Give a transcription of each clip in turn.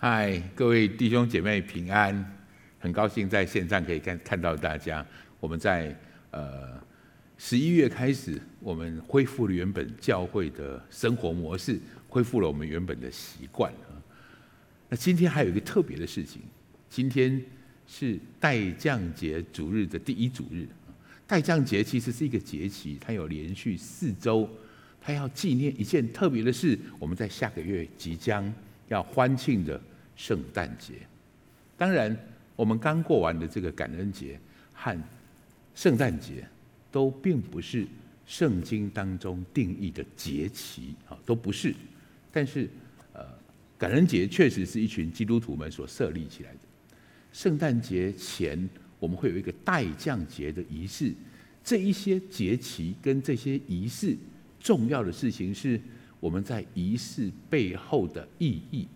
嗨，各位弟兄姐妹平安！很高兴在线上可以看看到大家。我们在呃十一月开始，我们恢复了原本教会的生活模式，恢复了我们原本的习惯啊。那今天还有一个特别的事情，今天是待降节主日的第一主日。待降节其实是一个节期，它有连续四周，它要纪念一件特别的事。我们在下个月即将要欢庆的圣诞节，当然，我们刚过完的这个感恩节和圣诞节，都并不是圣经当中定义的节期啊，都不是。但是，呃，感恩节确实是一群基督徒们所设立起来的。圣诞节前，我们会有一个待降节的仪式。这一些节期跟这些仪式，重要的事情是我们在仪式背后的意义。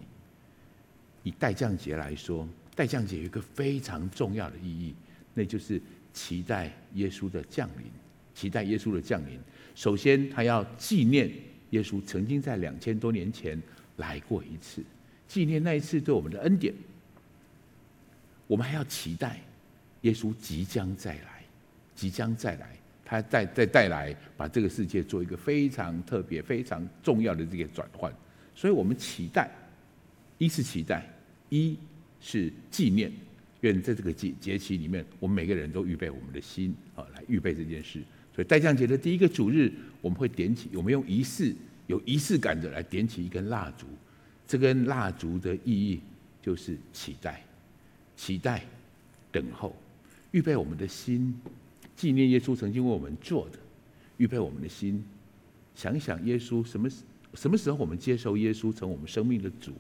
以待降节来说，待降节有一个非常重要的意义，那就是期待耶稣的降临。期待耶稣的降临，首先他要纪念耶稣曾经在两千多年前来过一次，纪念那一次对我们的恩典。我们还要期待耶稣即将再来，即将再来，他再再带来，把这个世界做一个非常特别、非常重要的这个转换。所以我们期待。一是期待，一是纪念。愿在这个节节期里面，我们每个人都预备我们的心啊，来预备这件事。所以，待降节的第一个主日，我们会点起，我们用仪式、有仪式感的来点起一根蜡烛。这根蜡烛的意义就是期待、期待、等候，预备我们的心，纪念耶稣曾经为我们做的，预备我们的心，想想耶稣什么什么时候我们接受耶稣成我们生命的主。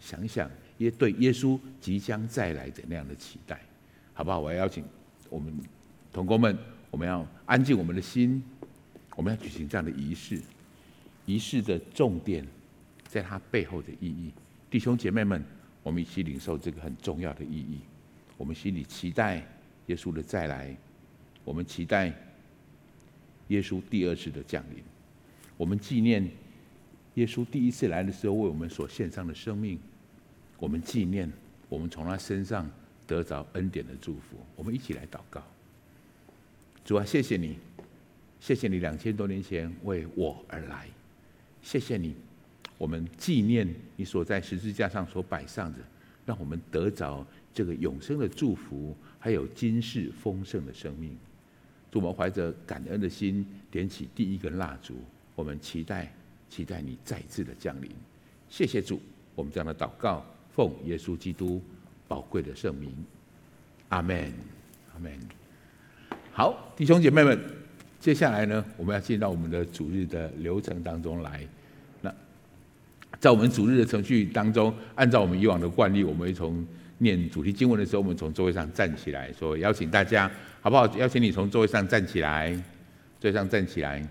想想，也对耶稣即将再来的那样的期待，好不好？我要邀请我们同工们，我们要安静我们的心，我们要举行这样的仪式。仪式的重点，在它背后的意义。弟兄姐妹们，我们一起领受这个很重要的意义。我们心里期待耶稣的再来，我们期待耶稣第二次的降临，我们纪念。耶稣第一次来的时候，为我们所献上的生命，我们纪念，我们从他身上得着恩典的祝福。我们一起来祷告。主啊，谢谢你，谢谢你两千多年前为我而来，谢谢你，我们纪念你所在十字架上所摆上的，让我们得着这个永生的祝福，还有今世丰盛的生命。主，我们怀着感恩的心，点起第一根蜡烛，我们期待。期待你再次的降临，谢谢主，我们这样的祷告，奉耶稣基督宝贵的圣名，阿门，阿门。好，弟兄姐妹们，接下来呢，我们要进到我们的主日的流程当中来。那在我们主日的程序当中，按照我们以往的惯例，我们会从念主题经文的时候，我们从座位上站起来说，邀请大家，好不好？邀请你从座位上站起来，座位上站起来，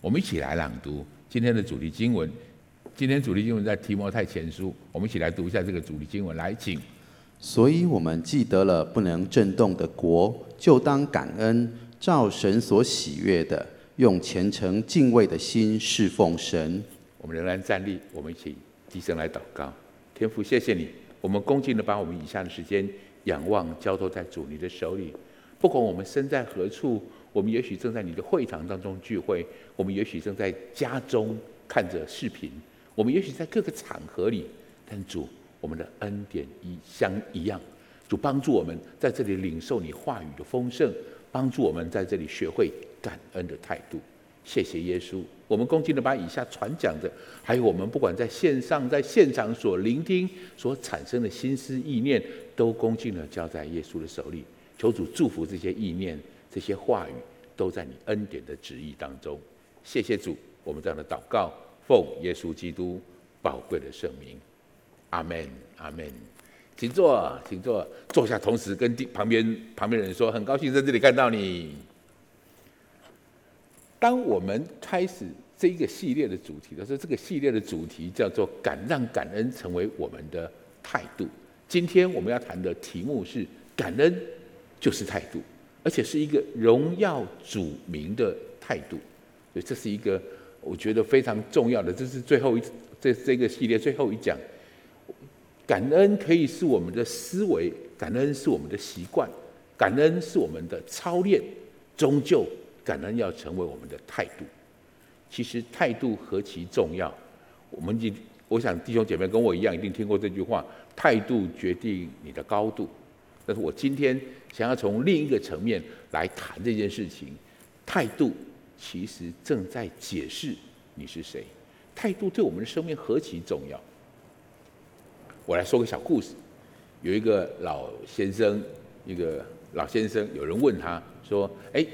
我们一起来朗读。今天的主题经文，今天主题经文在提摩太前书，我们一起来读一下这个主题经文。来，请。所以我们记得了不能震动的国，就当感恩，照神所喜悦的，用虔诚敬畏的心侍奉神。我们仍然站立，我们一起低声来祷告。天父，谢谢你，我们恭敬的把我们以下的时间仰望交托在主你的手里，不管我们身在何处。我们也许正在你的会堂当中聚会，我们也许正在家中看着视频，我们也许在各个场合里，但主，我们的恩典一相一样，主帮助我们在这里领受你话语的丰盛，帮助我们在这里学会感恩的态度。谢谢耶稣，我们恭敬的把以下传讲的，还有我们不管在线上在现场所聆听所产生的心思意念，都恭敬的交在耶稣的手里，求主祝福这些意念。这些话语都在你恩典的旨意当中，谢谢主，我们这样的祷告，奉耶稣基督宝贵的圣名，阿门，阿门。请坐，请坐，坐下，同时跟旁边旁边人说，很高兴在这里看到你。当我们开始这一个系列的主题的时候，这个系列的主题叫做“敢让感恩成为我们的态度”。今天我们要谈的题目是“感恩就是态度”。而且是一个荣耀主名的态度，所以这是一个我觉得非常重要的。这是最后一这这个系列最后一讲，感恩可以是我们的思维，感恩是我们的习惯，感恩是我们的操练，终究感恩要成为我们的态度。其实态度何其重要！我们今我想弟兄姐妹跟我一样，一定听过这句话：态度决定你的高度。但是我今天想要从另一个层面来谈这件事情，态度其实正在解释你是谁。态度对我们的生命何其重要！我来说个小故事。有一个老先生，一个老先生，有人问他说：“哎，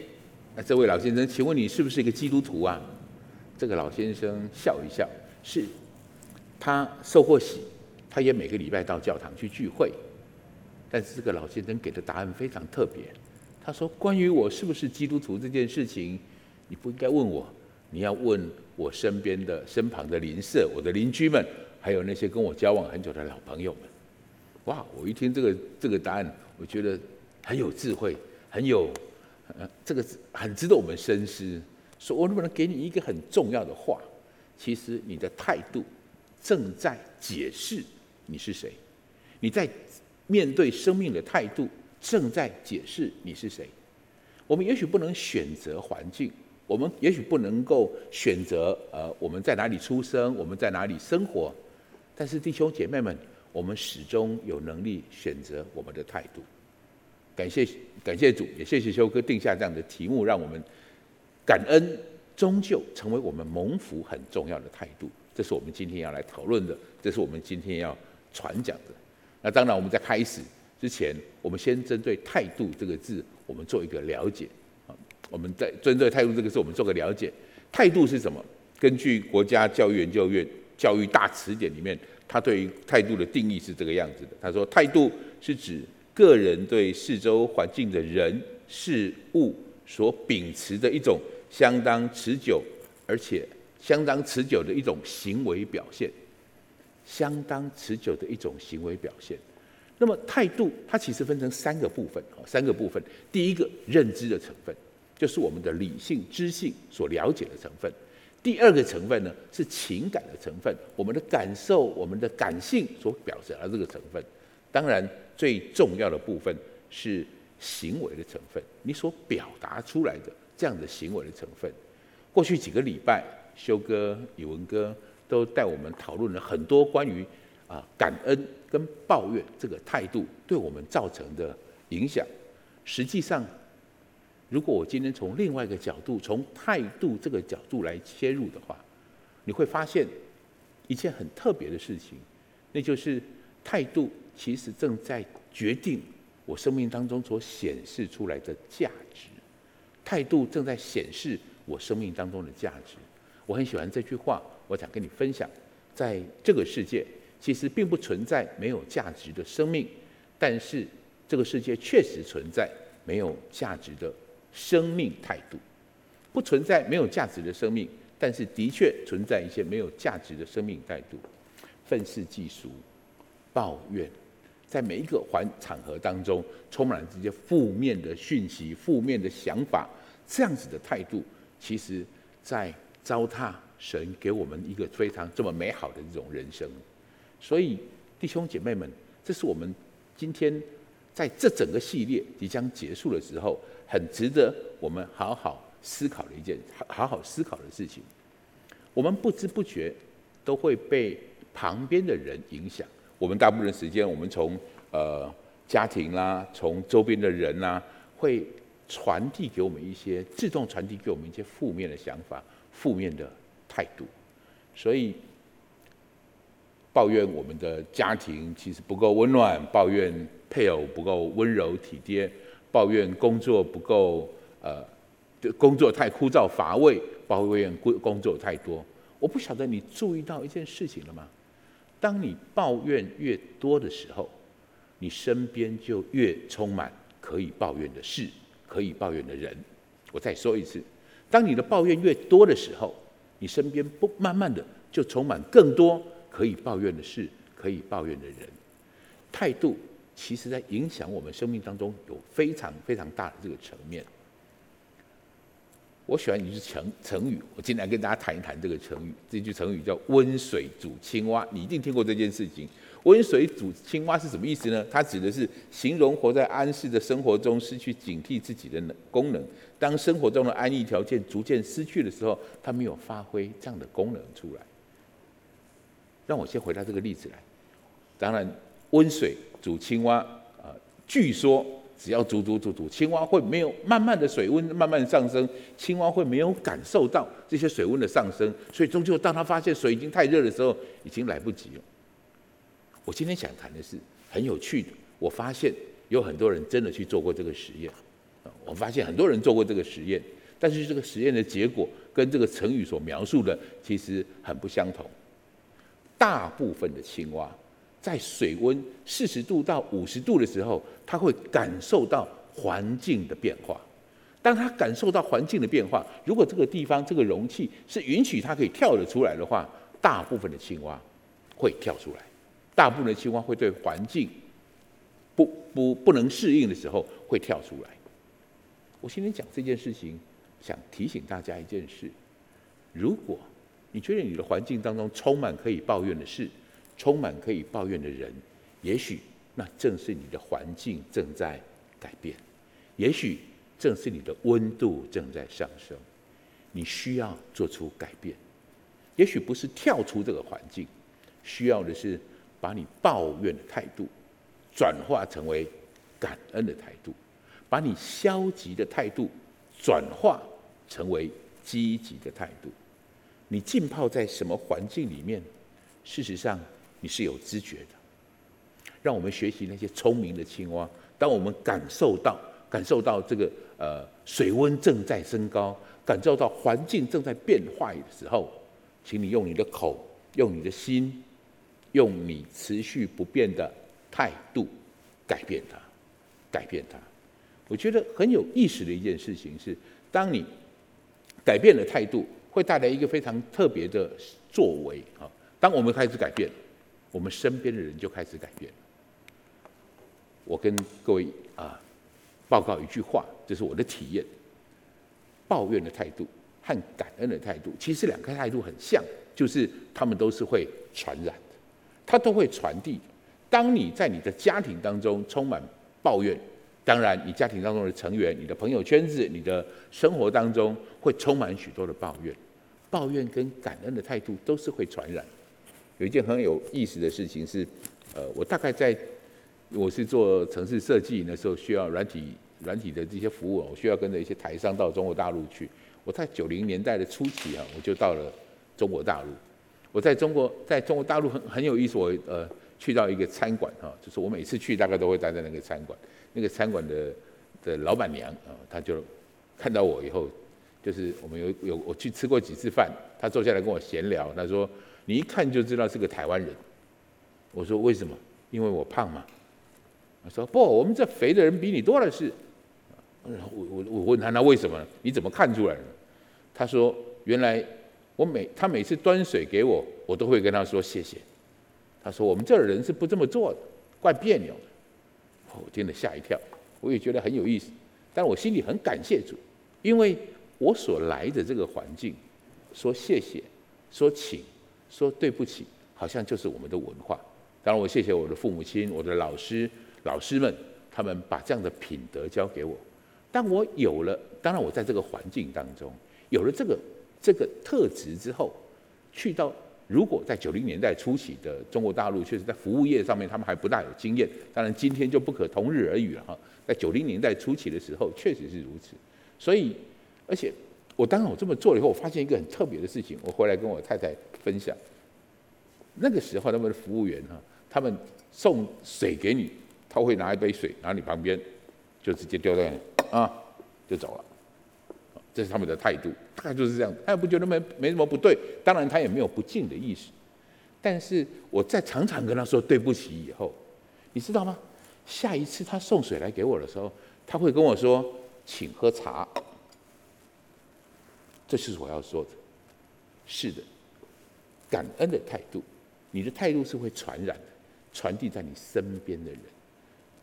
那这位老先生，请问你是不是一个基督徒啊？”这个老先生笑一笑，是。他受过洗，他也每个礼拜到教堂去聚会。但是这个老先生给的答案非常特别。他说：“关于我是不是基督徒这件事情，你不应该问我，你要问我身边的、身旁的邻舍、我的邻居们。”还有那些跟我交往很久的老朋友们，哇！我一听这个这个答案，我觉得很有智慧，很有呃，这个很值得我们深思。说我能不能给你一个很重要的话？其实你的态度正在解释你是谁，你在面对生命的态度正在解释你是谁。我们也许不能选择环境，我们也许不能够选择呃我们在哪里出生，我们在哪里生活。但是弟兄姐妹们，我们始终有能力选择我们的态度。感谢感谢主，也谢谢修哥定下这样的题目，让我们感恩终究成为我们蒙福很重要的态度。这是我们今天要来讨论的，这是我们今天要传讲的。那当然，我们在开始之前，我们先针对“态度”这个字，我们做一个了解。我们在针对“态度”这个事，我们做个了解。态度是什么？根据国家教育研究院。教育大词典里面，他对于态度的定义是这个样子的。他说，态度是指个人对四周环境的人事物所秉持的一种相当持久而且相当持久的一种行为表现。相当持久的一种行为表现。那么，态度它其实分成三个部分，三个部分。第一个，认知的成分，就是我们的理性知性所了解的成分。第二个成分呢，是情感的成分，我们的感受、我们的感性所表达的这个成分。当然，最重要的部分是行为的成分，你所表达出来的这样的行为的成分。过去几个礼拜，修哥、宇文哥都带我们讨论了很多关于啊感恩跟抱怨这个态度对我们造成的影响。实际上，如果我今天从另外一个角度，从态度这个角度来切入的话，你会发现一件很特别的事情，那就是态度其实正在决定我生命当中所显示出来的价值。态度正在显示我生命当中的价值。我很喜欢这句话，我想跟你分享，在这个世界其实并不存在没有价值的生命，但是这个世界确实存在没有价值的。生命态度不存在没有价值的生命，但是的确存在一些没有价值的生命态度，愤世嫉俗、抱怨，在每一个环场合当中充满了这些负面的讯息、负面的想法，这样子的态度，其实在糟蹋神给我们一个非常这么美好的这种人生。所以弟兄姐妹们，这是我们今天在这整个系列即将结束的时候。很值得我们好好思考的一件好好思考的事情。我们不知不觉都会被旁边的人影响。我们大部分时间，我们从呃家庭啦，从周边的人啦，会传递给我们一些自动传递给我们一些负面的想法、负面的态度。所以抱怨我们的家庭其实不够温暖，抱怨配偶不够温柔体贴。抱怨工作不够，呃，工作太枯燥乏味，抱怨工工作太多。我不晓得你注意到一件事情了吗？当你抱怨越多的时候，你身边就越充满可以抱怨的事，可以抱怨的人。我再说一次，当你的抱怨越多的时候，你身边不慢慢的就充满更多可以抱怨的事，可以抱怨的人。态度。其实在影响我们生命当中有非常非常大的这个层面。我喜欢一句成成语，我今天来跟大家谈一谈这个成语。这句成语叫“温水煮青蛙”，你一定听过这件事情。温水煮青蛙是什么意思呢？它指的是形容活在安适的生活中失去警惕自己的能功能。当生活中的安逸条件逐渐失去的时候，它没有发挥这样的功能出来。让我先回到这个例子来。当然，温水煮青蛙啊，据说只要煮煮煮煮，青蛙会没有慢慢的水温慢慢上升，青蛙会没有感受到这些水温的上升，所以终究当它发现水已经太热的时候，已经来不及了。我今天想谈的是很有趣的，我发现有很多人真的去做过这个实验，我发现很多人做过这个实验，但是这个实验的结果跟这个成语所描述的其实很不相同。大部分的青蛙在水温四十度到五十度的时候，它会感受到环境的变化。当它感受到环境的变化，如果这个地方这个容器是允许它可以跳得出来的话，大部分的青蛙会跳出来。大部分的青蛙会对环境不不不能适应的时候会跳出来。我今天讲这件事情，想提醒大家一件事：如果你觉得你的环境当中充满可以抱怨的事，充满可以抱怨的人，也许那正是你的环境正在改变，也许正是你的温度正在上升，你需要做出改变。也许不是跳出这个环境，需要的是把你抱怨的态度转化成为感恩的态度，把你消极的态度转化成为积极的态度。你浸泡在什么环境里面？事实上，你是有知觉的。让我们学习那些聪明的青蛙。当我们感受到、感受到这个呃水温正在升高，感受到环境正在变坏的时候，请你用你的口、用你的心、用你持续不变的态度改变它，改变它。我觉得很有意思的一件事情是，当你改变了态度。会带来一个非常特别的作为啊！当我们开始改变，我们身边的人就开始改变。我跟各位啊报告一句话，这是我的体验：抱怨的态度和感恩的态度，其实两个态度很像，就是他们都是会传染的，它都会传递。当你在你的家庭当中充满抱怨，当然，你家庭当中的成员、你的朋友圈子、你的生活当中会充满许多的抱怨。抱怨跟感恩的态度都是会传染。有一件很有意思的事情是，呃，我大概在我是做城市设计那时候，需要软体软体的这些服务，我需要跟着一些台商到中国大陆去。我在九零年代的初期啊，我就到了中国大陆。我在中国在中国大陆很很有意思，我呃去到一个餐馆哈，就是我每次去大概都会待在那个餐馆。那个餐馆的的老板娘啊，她就看到我以后。就是我们有有我去吃过几次饭，她坐下来跟我闲聊，她说：“你一看就知道是个台湾人。”我说：“为什么？因为我胖嘛。”他说：“不，我们这肥的人比你多的是。”我我我问他：“那为什么？你怎么看出来的？”他说：“原来我每他每次端水给我，我都会跟他说谢谢。”他说：“我们这儿人是不这么做的，怪别扭的。”我听了吓一跳，我也觉得很有意思，但我心里很感谢主，因为。我所来的这个环境，说谢谢，说请，说对不起，好像就是我们的文化。当然，我谢谢我的父母亲、我的老师、老师们，他们把这样的品德教给我。当我有了，当然我在这个环境当中有了这个这个特质之后，去到如果在九零年代初期的中国大陆，确实在服务业上面他们还不大有经验。当然，今天就不可同日而语了哈。在九零年代初期的时候，确实是如此。所以。而且，我当然我这么做了以后，我发现一个很特别的事情。我回来跟我太太分享，那个时候他们的服务员哈，他们送水给你，他会拿一杯水拿你旁边，就直接丢在那啊，就走了。这是他们的态度，大概就是这样。他也不觉得没没什么不对，当然他也没有不敬的意思。但是我在常常跟他说对不起以后，你知道吗？下一次他送水来给我的时候，他会跟我说，请喝茶。这是我要说的，是的，感恩的态度，你的态度是会传染的，传递在你身边的人。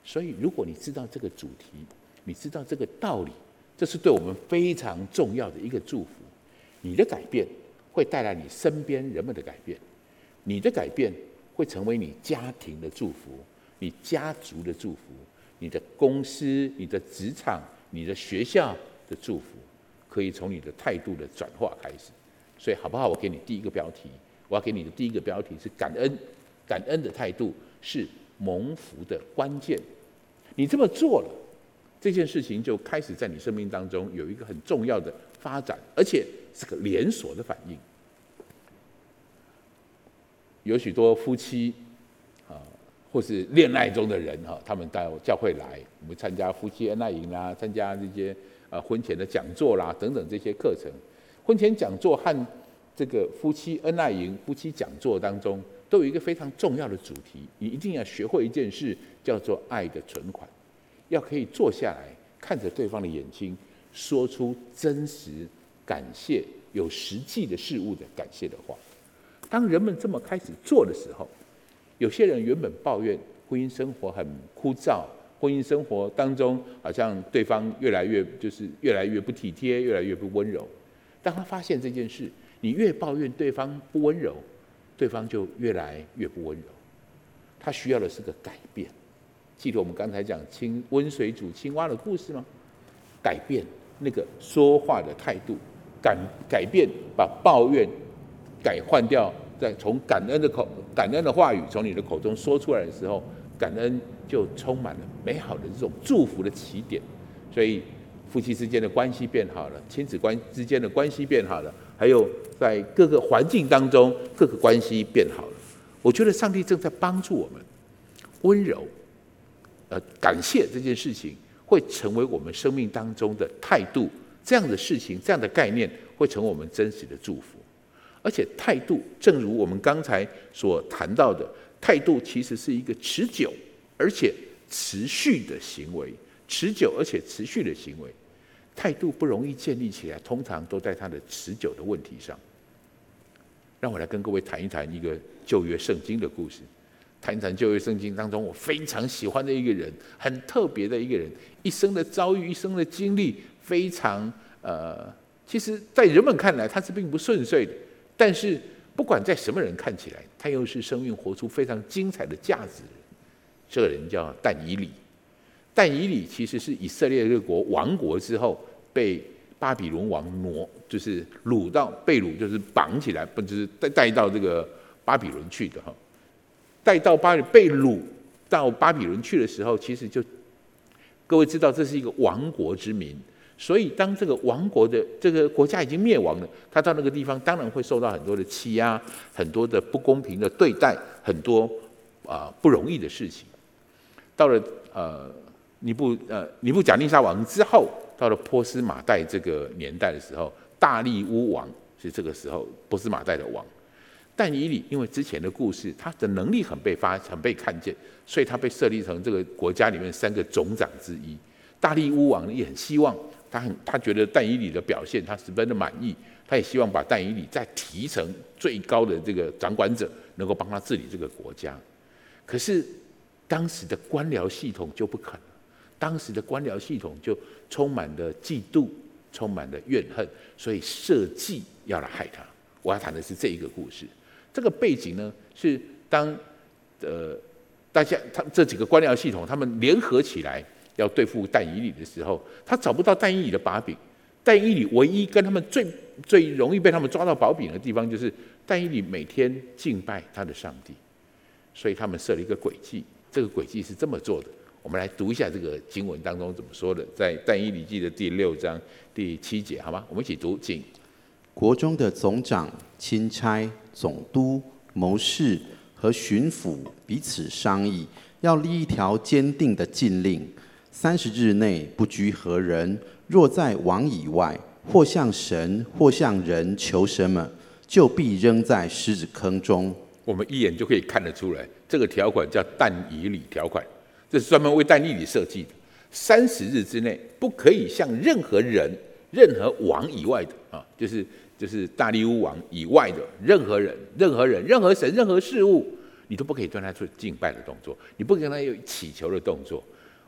所以，如果你知道这个主题，你知道这个道理，这是对我们非常重要的一个祝福。你的改变会带来你身边人们的改变，你的改变会成为你家庭的祝福，你家族的祝福，你的公司、你的职场、你的学校的祝福，可以从你的态度的转化开始。所以好不好？我给你第一个标题，我要给你的第一个标题是感恩，感恩的态度是蒙福的关键。你这么做了，这件事情就开始在你生命当中有一个很重要的发展，而且是个连锁的反应。有许多夫妻啊，或是恋爱中的人哈，他们到教会来，我们参加夫妻恩爱营啦，参加这些呃婚前的讲座啦等等这些课程。婚前讲座和这个夫妻恩爱营、夫妻讲座当中，都有一个非常重要的主题，你一定要学会一件事，叫做爱的存款，要可以坐下来看着对方的眼睛，说出真实、感谢、有实际的事物的感谢的话。当人们这么开始做的时候，有些人原本抱怨婚姻生活很枯燥，婚姻生活当中好像对方越来越就是越来越不体贴，越来越不温柔。当他发现这件事，你越抱怨对方不温柔，对方就越来越不温柔。他需要的是个改变。记得我们刚才讲青温水煮青蛙的故事吗？改变那个说话的态度，改改变把抱怨。改换掉，在从感恩的口、感恩的话语从你的口中说出来的时候，感恩就充满了美好的这种祝福的起点。所以夫妻之间的关系变好了，亲子关之间的关系变好了，还有在各个环境当中各个关系变好了。我觉得上帝正在帮助我们，温柔，呃，感谢这件事情会成为我们生命当中的态度。这样的事情，这样的概念会成为我们真实的祝福。而且态度，正如我们刚才所谈到的，态度其实是一个持久而且持续的行为，持久而且持续的行为。态度不容易建立起来，通常都在它的持久的问题上。让我来跟各位谈一谈一个旧约圣经的故事，谈一谈旧约圣经当中我非常喜欢的一个人，很特别的一个人，一生的遭遇，一生的经历，非常呃，其实在人们看来他是并不顺遂的。但是，不管在什么人看起来，他又是生命活出非常精彩的价值。这个人叫但以理。但以理其实是以色列这个国亡国之后，被巴比伦王挪，就是掳到被掳，就是绑起来，不就是带带到这个巴比伦去的哈。带到巴比被掳到巴比伦去的时候，其实就各位知道，这是一个亡国之民。所以，当这个亡国的这个国家已经灭亡了，他到那个地方当然会受到很多的欺压，很多的不公平的对待，很多啊、不容易的事情。到了呃尼布呃尼布甲尼撒王之后，到了波斯马代这个年代的时候，大利乌王是这个时候波斯马代的王。但以理因为之前的故事，他的能力很被发很被看见，所以他被设立成这个国家里面三个总长之一。大利乌王也很希望。他很，他觉得但以理的表现，他十分的满意。他也希望把但以理再提成最高的这个掌管者，能够帮他治理这个国家。可是当时的官僚系统就不肯，当时的官僚系统就充满了嫉妒，充满了怨恨，所以设计要来害他。我要谈的是这一个故事。这个背景呢，是当呃大家他这几个官僚系统他们联合起来。要对付但以礼的时候，他找不到但以礼的把柄。但以礼唯一跟他们最最容易被他们抓到把柄的地方，就是但以礼每天敬拜他的上帝，所以他们设了一个诡计。这个诡计是这么做的，我们来读一下这个经文当中怎么说的，在但以理记的第六章第七节，好吗？我们一起读，请国中的总长、钦差、总督、谋士和巡抚彼此商议，要立一条坚定的禁令。三十日内不拘何人，若在王以外，或向神，或向人求什么，就必扔在狮子坑中。我们一眼就可以看得出来，这个条款叫但以理条款，这是专门为但以理设计的。三十日之内不可以向任何人、任何王以外的啊，就是就是大利乌王以外的任何人、任何人、任何神、任何事物，你都不可以对他做敬拜的动作，你不可以跟他有祈求的动作。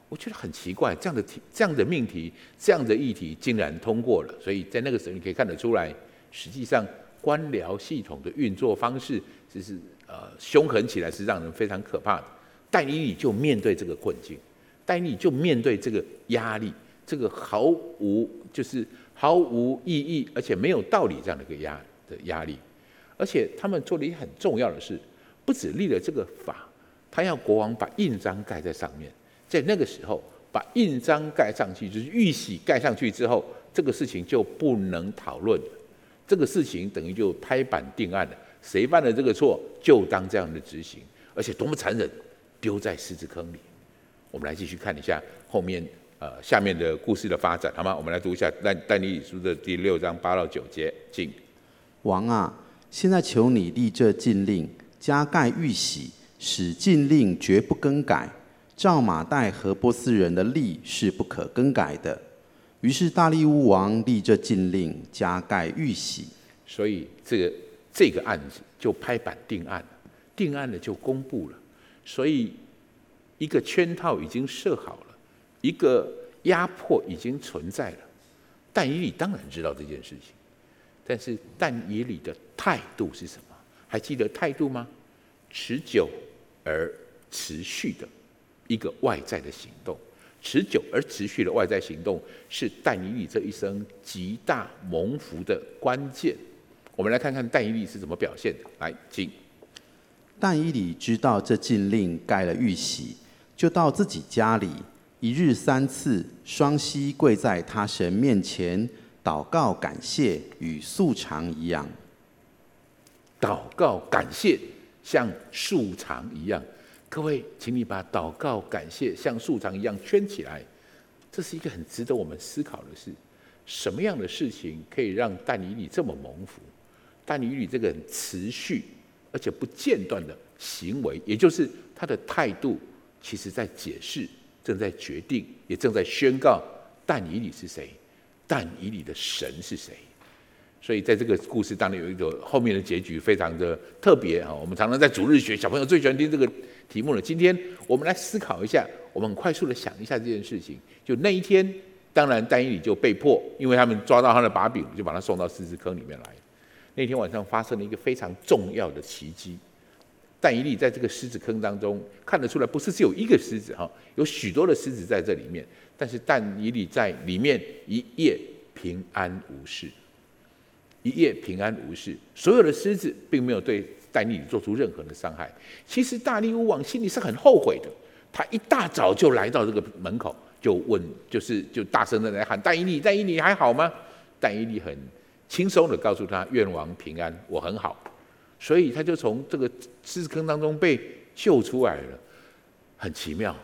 我觉得很奇怪，这样的题、这样的命题、这样的议题竟然通过了。所以在那个时候，你可以看得出来，实际上官僚系统的运作方式，就是呃凶狠起来是让人非常可怕的。但以理就面对这个困境，但以理就面对这个压力，这个毫无就是毫无意义而且没有道理这样的一个压的压力，而且他们做了一很重要的事，不止立了这个法，他要国王把印章盖在上面，在那个时候把印章盖上去，就是玉玺盖上去之后，这个事情就不能讨论了，这个事情等于就拍板定案了，谁犯了这个错就当这样的执行，而且多么残忍。丢在狮子坑里。我们来继续看一下后面呃下面的故事的发展，好吗？我们来读一下但但以理书的第六章八到九节。请王啊，现在求你立这禁令，加盖玉玺，使禁令绝不更改。照马代和波斯人的例是不可更改的。于是大利乌王立这禁令，加盖玉玺。所以这个这个案子就拍板定案，定案了就公布了。所以，一个圈套已经设好了，一个压迫已经存在了。但以理当然知道这件事情，但是但以理的态度是什么？还记得态度吗？持久而持续的一个外在的行动，持久而持续的外在行动是但以理这一生极大蒙福的关键。我们来看看但以理是怎么表现的。来，请。但以理知道这禁令盖了玉玺，就到自己家里，一日三次，双膝跪在他神面前，祷告感谢，与素常一样。祷告感谢像素常一样，各位，请你把祷告感谢像素常一样圈起来。这是一个很值得我们思考的事。什么样的事情可以让但以理这么蒙福？但以理这个很持续。而且不间断的行为，也就是他的态度，其实在解释，正在决定，也正在宣告但以理是谁，但以理的神是谁。所以在这个故事当中，有一个后面的结局非常的特别啊。我们常常在主日学，小朋友最喜欢听这个题目了。今天我们来思考一下，我们很快速的想一下这件事情。就那一天，当然但以理就被迫，因为他们抓到他的把柄，就把他送到狮子坑里面来。那天晚上发生了一个非常重要的奇迹，但以利在这个狮子坑当中看得出来，不是只有一个狮子哈，有许多的狮子在这里面，但是但以利在里面一夜平安无事，一夜平安无事，所有的狮子并没有对但以理做出任何的伤害。其实大利乌王心里是很后悔的，他一大早就来到这个门口，就问，就是就大声的来喊但以理，但以理还好吗？但以利很。轻松的告诉他：“愿王平安，我很好。”所以他就从这个知识坑当中被救出来了，很奇妙，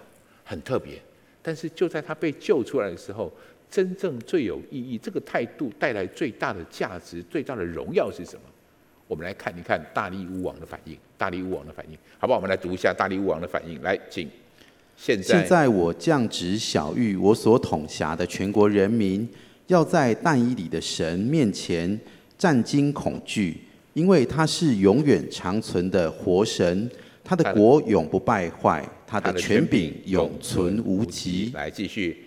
很特别。但是就在他被救出来的时候，真正最有意义，这个态度带来最大的价值、最大的荣耀是什么？我们来看一看大力乌王的反应。大力乌王的反应，好不好？我们来读一下大力乌王的反应。来，请。现在，现在我降职晓諭我所统辖的全国人民。要在但以理的神面前战惊恐惧，因为他是永远长存的活神，他的国永不败坏，他的权柄永存无极。来继续，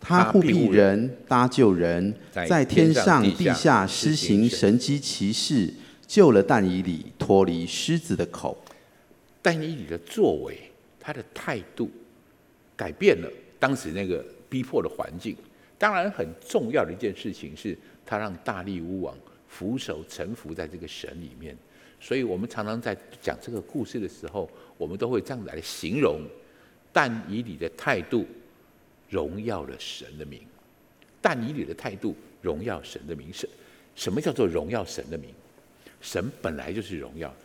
他护庇人，搭救人，在天上地下施行神迹奇事，救了但以理脱离狮子的口。但以理的作为，他的态度，改变了当时那个逼迫的环境。当然，很重要的一件事情是，他让大力乌王俯首臣服在这个神里面。所以我们常常在讲这个故事的时候，我们都会这样来形容：但以理的态度荣耀了神的名。但以理的态度荣耀神的名。什什么叫做荣耀神的名？神本来就是荣耀的，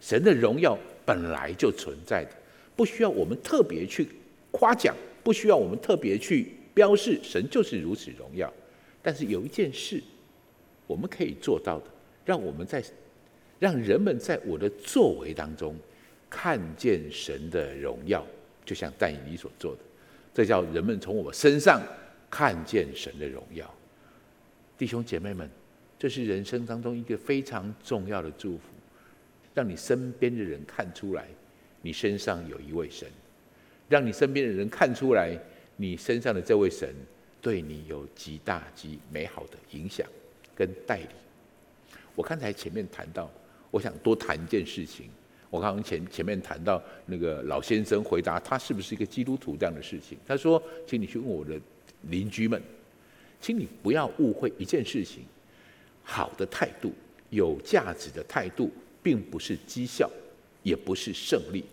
神的荣耀本来就存在的，不需要我们特别去夸奖，不需要我们特别去。标示神就是如此荣耀，但是有一件事我们可以做到的，让我们在让人们在我的作为当中看见神的荣耀，就像但以理所做的，这叫人们从我身上看见神的荣耀。弟兄姐妹们，这是人生当中一个非常重要的祝福，让你身边的人看出来你身上有一位神，让你身边的人看出来。你身上的这位神对你有极大极美好的影响跟带领。我刚才前面谈到，我想多谈一件事情。我刚刚前前面谈到那个老先生回答他是不是一个基督徒这样的事情，他说：“请你去问我的邻居们，请你不要误会一件事情，好的态度、有价值的态度，并不是绩效，也不是胜利，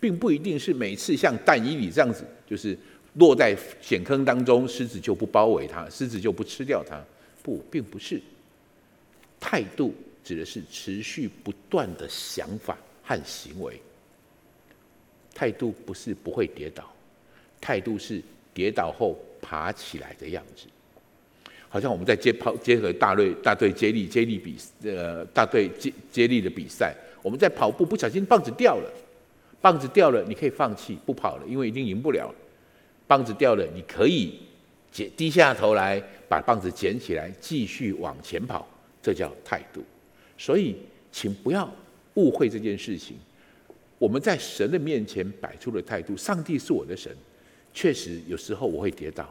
并不一定是每次像但以理这样子，就是落在险坑当中，狮子就不包围它，狮子就不吃掉它。不，并不是。态度指的是持续不断的想法。”和行为，态度不是不会跌倒，态度是跌倒后爬起来的样子。好像我们在接跑结合大队大队接力接力比呃大队接接力的比赛，我们在跑步不小心棒子掉了，棒子掉了你可以放弃不跑了，因为已经赢不了。棒子掉了你可以捡低下头来把棒子捡起来继续往前跑，这叫态度。所以请不要。误会这件事情，我们在神的面前摆出了态度。上帝是我的神，确实有时候我会跌倒，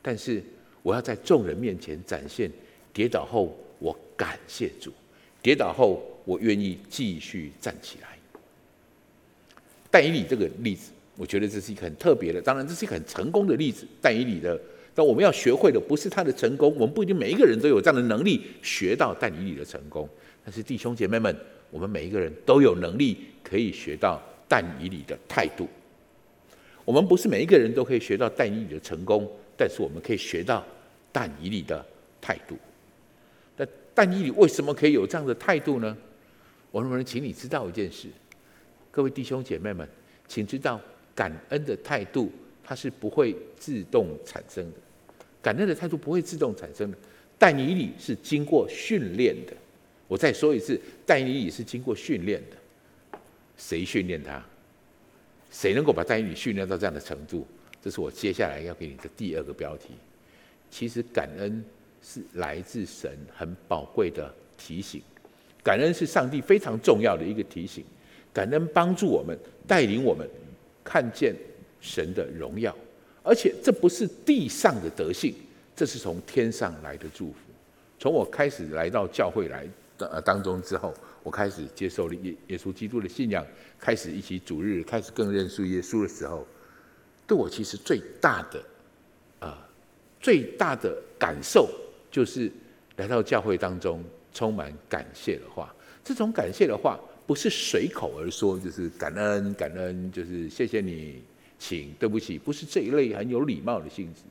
但是我要在众人面前展现，跌倒后我感谢主，跌倒后我愿意继续站起来。但以你这个例子，我觉得这是一个很特别的，当然这是一个很成功的例子。但以理的，但我们要学会的不是他的成功，我们不一定每一个人都有这样的能力学到但以理的成功。但是弟兄姐妹们。我们每一个人都有能力可以学到但以理的态度。我们不是每一个人都可以学到但以理的成功，但是我们可以学到但以理的态度。那但以理为什么可以有这样的态度呢？我能不能请你知道一件事，各位弟兄姐妹们，请知道感恩的态度它是不会自动产生的，感恩的态度不会自动产生的，但以理是经过训练的。我再说一次，但以理是经过训练的。谁训练他？谁能够把但以理训练到这样的程度？这是我接下来要给你的第二个标题。其实感恩是来自神很宝贵的提醒，感恩是上帝非常重要的一个提醒。感恩帮助我们，带领我们看见神的荣耀，而且这不是地上的德性，这是从天上来的祝福。从我开始来到教会来。呃，当中之后，我开始接受了耶耶稣基督的信仰，开始一起主日，开始更认识耶稣的时候，对我其实最大的，呃，最大的感受就是来到教会当中，充满感谢的话。这种感谢的话，不是随口而说，就是感恩感恩，就是谢谢你，请对不起，不是这一类很有礼貌的性质，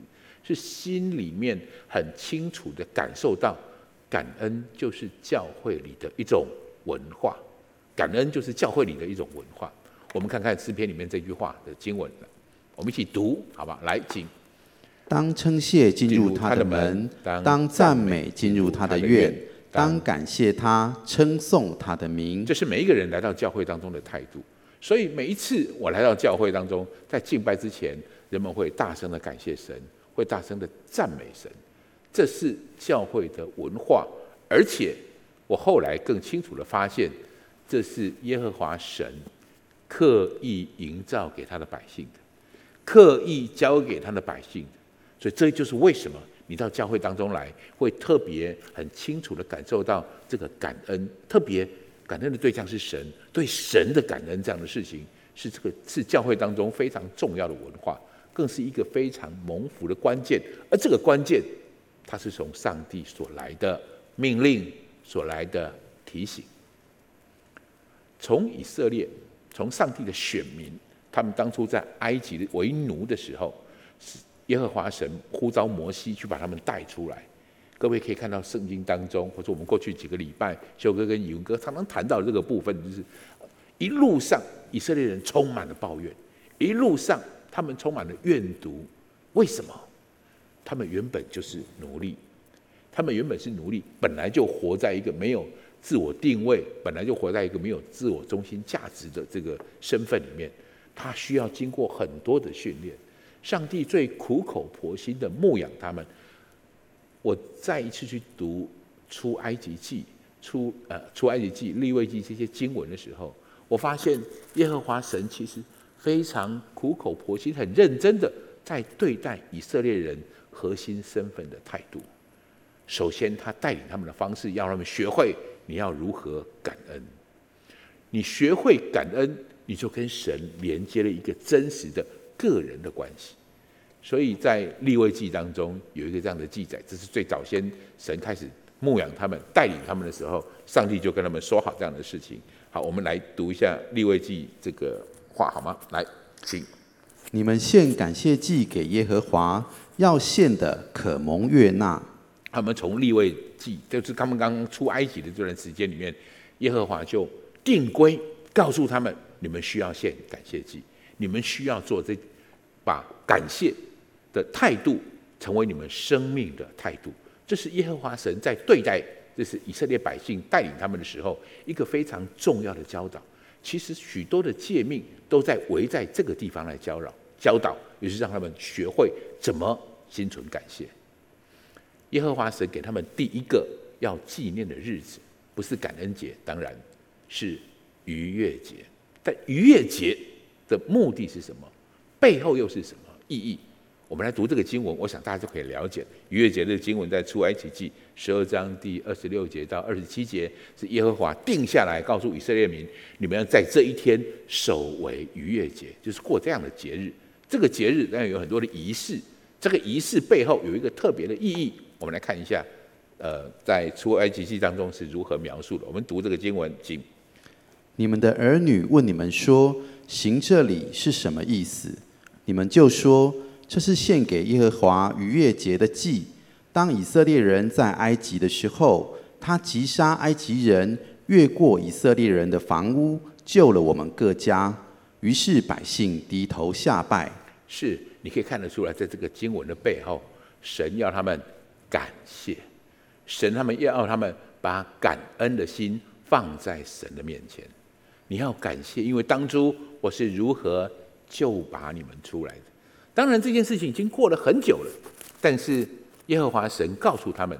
是心里面很清楚的感受到。感恩就是教会里的一种文化，感恩就是教会里的一种文化。我们看看诗篇里面这句话的经文，我们一起读，好吧？来，请。当称谢进入他的门，当赞美进入他的院，当感谢他，称颂他的名。这是每一个人来到教会当中的态度。所以每一次我来到教会当中，在敬拜之前，人们会大声的感谢神，会大声的赞美神。这是教会的文化，而且我后来更清楚的发现，这是耶和华神刻意营造给他的百姓的，刻意交给他的百姓的。所以这就是为什么你到教会当中来，会特别很清楚地感受到这个感恩，特别感恩的对象是神，对神的感恩这样的事情，是这个是教会当中非常重要的文化，更是一个非常蒙福的关键，而这个关键。它是从上帝所来的命令，所来的提醒。从以色列，从上帝的选民，他们当初在埃及为奴的时候，耶和华神呼召摩西去把他们带出来。各位可以看到圣经当中，或者我们过去几个礼拜，修哥跟宇文哥常常谈到这个部分，就是一路上以色列人充满了抱怨，一路上他们充满了怨毒。为什么？他们原本就是奴隶，他们原本是奴隶，本来就活在一个没有自我定位，本来就活在一个没有自我中心价值的这个身份里面。他需要经过很多的训练，上帝最苦口婆心的牧养他们。我再一次去读出埃及记、出呃出埃及记、利未记这些经文的时候，我发现耶和华神其实非常苦口婆心、很认真的在对待以色列人。核心身份的态度，首先他带领他们的方式，要让他们学会你要如何感恩。你学会感恩，你就跟神连接了一个真实的个人的关系。所以在立位记当中有一个这样的记载，这是最早先神开始牧养他们、带领他们的时候，上帝就跟他们说好这样的事情。好，我们来读一下立位记这个话好吗？来，请你们献感谢祭给耶和华，要献的可蒙悦纳。他们从立位记，就是他们刚刚出埃及的这段时间里面，耶和华就定规告诉他们：你们需要献感谢祭，你们需要做这把感谢的态度成为你们生命的态度，这是耶和华神在对待这是以色列百姓带领他们的时候一个非常重要的教导。其实许多的诫命都在围在这个地方来教导教导，也是让他们学会怎么心存感谢。耶和华神给他们第一个要纪念的日子，不是感恩节，当然是逾越节。但逾越节的目的是什么？背后又是什么意义？我们来读这个经文，我想大家就可以了解。逾越节的经文在出埃及记十二章第二十六节到二十七节，是耶和华定下来告诉以色列民，你们要在这一天守为逾越节，就是过这样的节日。这个节日当然有很多的仪式，这个仪式背后有一个特别的意义。我们来看一下，呃，在出埃及记当中是如何描述的。我们读这个经文，请你们的儿女问你们说：“行这礼是什么意思？”你们就说。这是献给耶和华逾越节的祭。当以色列人在埃及的时候，他击杀埃及人，越过以色列人的房屋，救了我们各家。于是百姓低头下拜。是，你可以看得出来，在这个经文的背后，神要他们感谢，神他们要他们把感恩的心放在神的面前。你要感谢，因为当初我是如何救拔你们出来的。当然，这件事情已经过了很久了，但是耶和华神告诉他们：“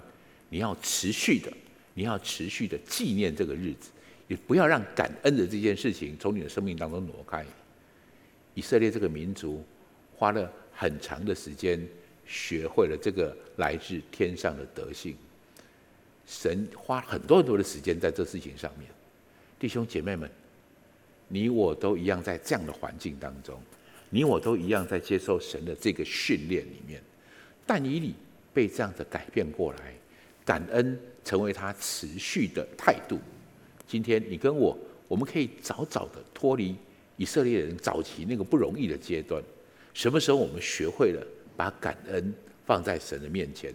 你要持续的，你要持续的纪念这个日子，也不要让感恩的这件事情从你的生命当中挪开。”以色列这个民族花了很长的时间学会了这个来自天上的德性，神花很多很多的时间在这事情上面。弟兄姐妹们，你我都一样，在这样的环境当中。你我都一样在接受神的这个训练里面，但以理被这样的改变过来，感恩成为他持续的态度。今天你跟我，我们可以早早的脱离以色列人早期那个不容易的阶段。什么时候我们学会了把感恩放在神的面前，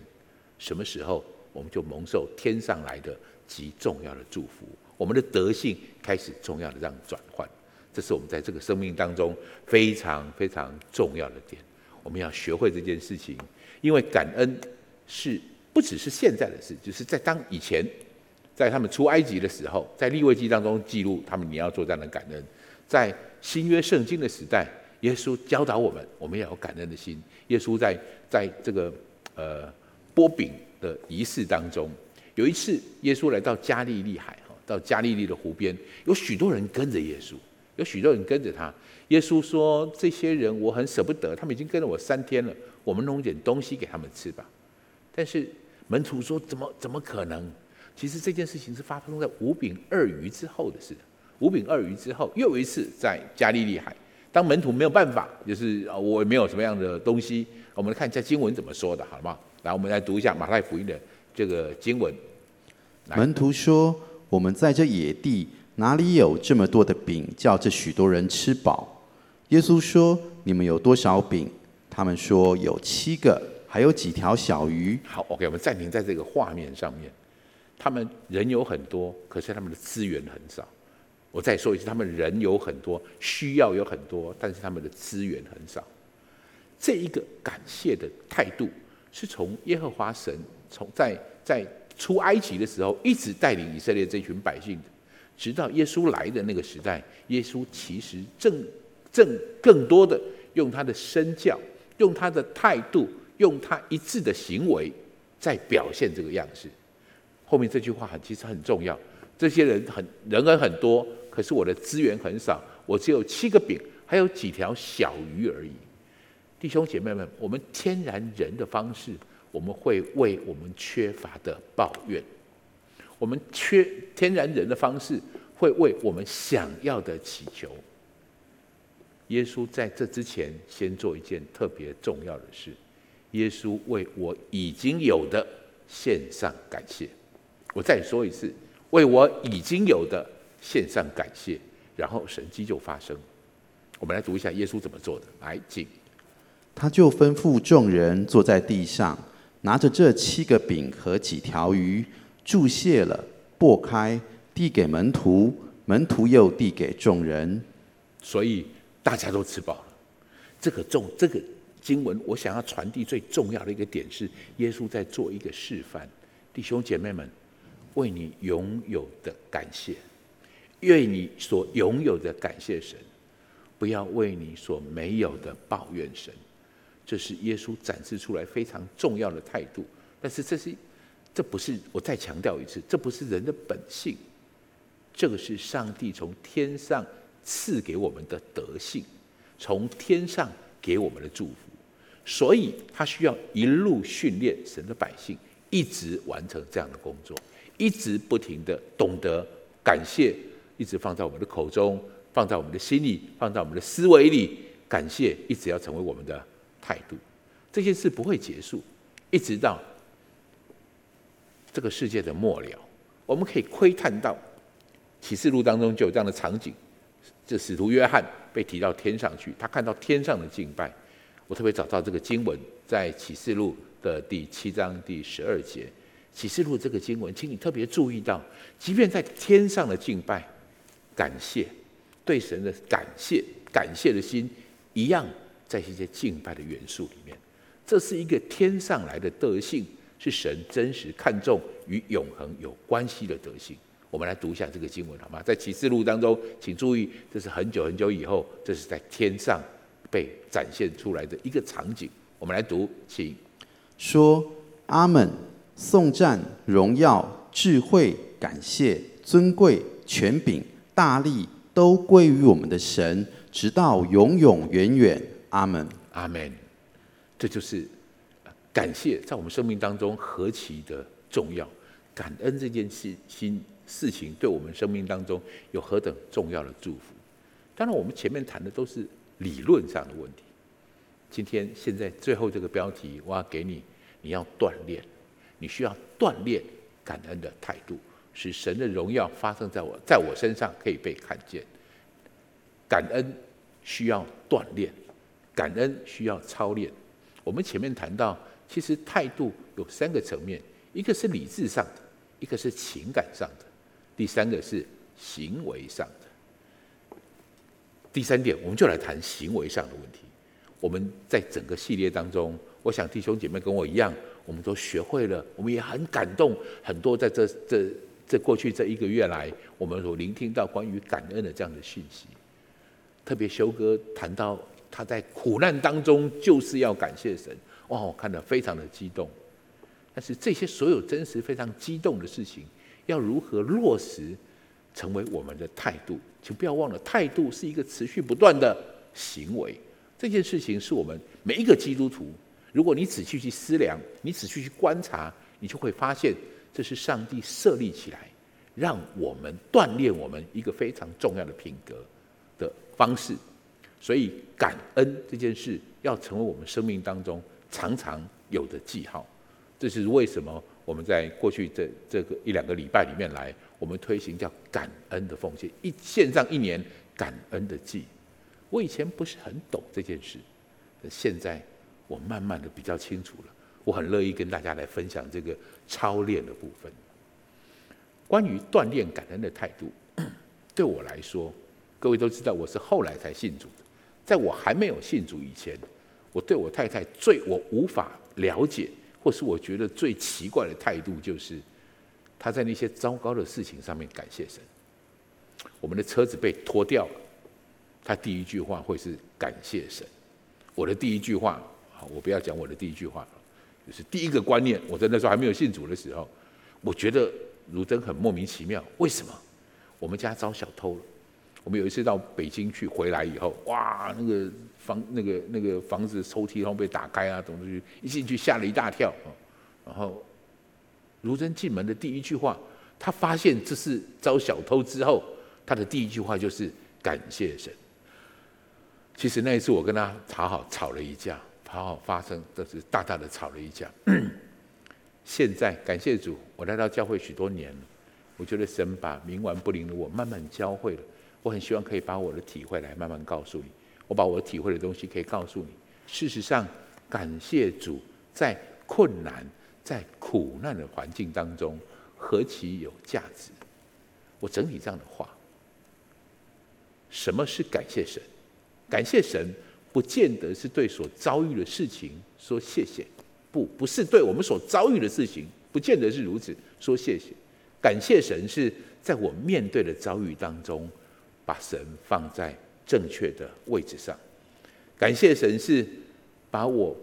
什么时候我们就蒙受天上来的极重要的祝福，我们的德性开始重要的这样转换。这是我们在这个生命当中非常非常重要的点，我们要学会这件事情，因为感恩是不只是现在的事，就是在当以前，在他们出埃及的时候，在利未记当中记录他们你要做这样的感恩，在新约圣经的时代，耶稣教导我们，我们要有感恩的心。耶稣在在这个呃波饼的仪式当中，有一次耶稣来到加利利海，到加利利的湖边，有许多人跟着耶稣。有许多人跟着他。耶稣说：“这些人我很舍不得，他们已经跟了我三天了。我们弄点东西给他们吃吧。”但是门徒说：“怎么怎么可能？”其实这件事情是发生在五饼二鱼之后的事。五饼二鱼之后，又一次在加利利海，当门徒没有办法，就是，我也没有什么样的东西。我们来看一下经文怎么说的，好吗？来，我们来读一下马太福音的这个经文。门徒说：“我们在这野地。”哪里有这么多的饼，叫这许多人吃饱？耶稣说：“你们有多少饼？”他们说：“有七个，还有几条小鱼。”好，OK，我们暂停在这个画面上面。他们人有很多，可是他们的资源很少。我再说一次，他们人有很多，需要有很多，但是他们的资源很少。这一个感谢的态度，是从耶和华神从在在出埃及的时候，一直带领以色列这群百姓的。直到耶稣来的那个时代，耶稣其实正正更多的用他的身教，用他的态度，用他一致的行为，在表现这个样式。后面这句话很其实很重要。这些人很人很很多，可是我的资源很少，我只有七个饼，还有几条小鱼而已。弟兄姐妹们，我们天然人的方式，我们会为我们缺乏的抱怨。我们缺天然人的方式，会为我们想要的祈求。耶稣在这之前先做一件特别重要的事，耶稣为我已经有的献上感谢。我再说一次，为我已经有的献上感谢，然后神迹就发生。我们来读一下耶稣怎么做的。来，请。他就吩咐众人坐在地上，拿着这七个饼和几条鱼，祝谢了，擘开，递给门徒，门徒又递给众人。所以大家都吃饱了。这个重这个经文，我想要传递最重要的一个点是，耶稣在做一个示范。弟兄姐妹们，为你拥有的感谢，为你所拥有的感谢神，不要为你所没有的抱怨神。这是耶稣展示出来非常重要的态度，但是这是，这不是，我再强调一次，这不是人的本性，这个是上帝从天上赐给我们的德性，从天上给我们的祝福，所以他需要一路训练神的百姓，一直完成这样的工作，一直不停的懂得感谢，一直放在我们的口中，放在我们的心里，放在我们的思维里，感谢一直要成为我们的。态度，这件事不会结束，一直到这个世界的末了。我们可以窥探到启示录当中就有这样的场景：这使徒约翰被提到天上去，他看到天上的敬拜。我特别找到这个经文，在启示录的第七章第十二节。启示录这个经文，请你特别注意到，即便在天上的敬拜，感谢对神的感谢，感谢的心一样。在一些敬拜的元素里面，这是一个天上来的德性，是神真实看重与永恒有关系的德性。我们来读一下这个经文好吗？在启示录当中，请注意，这是很久很久以后，这是在天上被展现出来的一个场景。我们来读，请说：阿门，颂赞、荣耀、智慧、感谢、尊贵、权柄、大力，都归于我们的神，直到永永远远。阿门，阿门。这就是感谢，在我们生命当中何其的重要。感恩这件事情，事情对我们生命当中有何等重要的祝福。当然，我们前面谈的都是理论上的问题。今天，现在最后这个标题，我要给你，你要锻炼，你需要锻炼感恩的态度，使神的荣耀发生在我，在我身上可以被看见。感恩需要锻炼。感恩需要操练。我们前面谈到，其实态度有三个层面：一个是理智上的，一个是情感上的，第三个是行为上的。第三点，我们就来谈行为上的问题。我们在整个系列当中，我想弟兄姐妹跟我一样，我们都学会了，我们也很感动。很多在这这这过去这一个月来，我们所聆听到关于感恩的这样的讯息，特别修哥谈到。他在苦难当中就是要感谢神，哇！我看得非常的激动。但是这些所有真实非常激动的事情，要如何落实成为我们的态度？请不要忘了，态度是一个持续不断的行为。这件事情是我们每一个基督徒，如果你仔细去思量，你仔细去观察，你就会发现，这是上帝设立起来，让我们锻炼我们一个非常重要的品格的方式。所以感恩这件事要成为我们生命当中常常有的记号，这是为什么我们在过去这这个一两个礼拜里面来，我们推行叫感恩的奉献，一献上一年感恩的祭。我以前不是很懂这件事，现在我慢慢的比较清楚了。我很乐意跟大家来分享这个操练的部分。关于锻炼感恩的态度，对我来说，各位都知道我是后来才信主。在我还没有信主以前，我对我太太最我无法了解，或是我觉得最奇怪的态度，就是她在那些糟糕的事情上面感谢神。我们的车子被拖掉了，她第一句话会是感谢神。我的第一句话，好，我不要讲我的第一句话，就是第一个观念。我在那时候还没有信主的时候，我觉得如真很莫名其妙，为什么我们家遭小偷了？我们有一次到北京去，回来以后，哇，那个房那个那个房子抽屉然后被打开啊，总之一进去吓了一大跳。然后如真进门的第一句话，他发现这是遭小偷之后，他的第一句话就是感谢神。其实那一次我跟他好好吵了一架，好好发生，这是大大的吵了一架。现在感谢主，我来到教会许多年了，我觉得神把冥顽不灵的我慢慢教会了。我很希望可以把我的体会来慢慢告诉你，我把我体会的东西可以告诉你。事实上，感谢主，在困难、在苦难的环境当中，何其有价值！我整理这样的话：什么是感谢神？感谢神，不见得是对所遭遇的事情说谢谢，不，不是对我们所遭遇的事情，不见得是如此说谢谢。感谢神是在我面对的遭遇当中，把神放在正确的位置上。感谢神是把我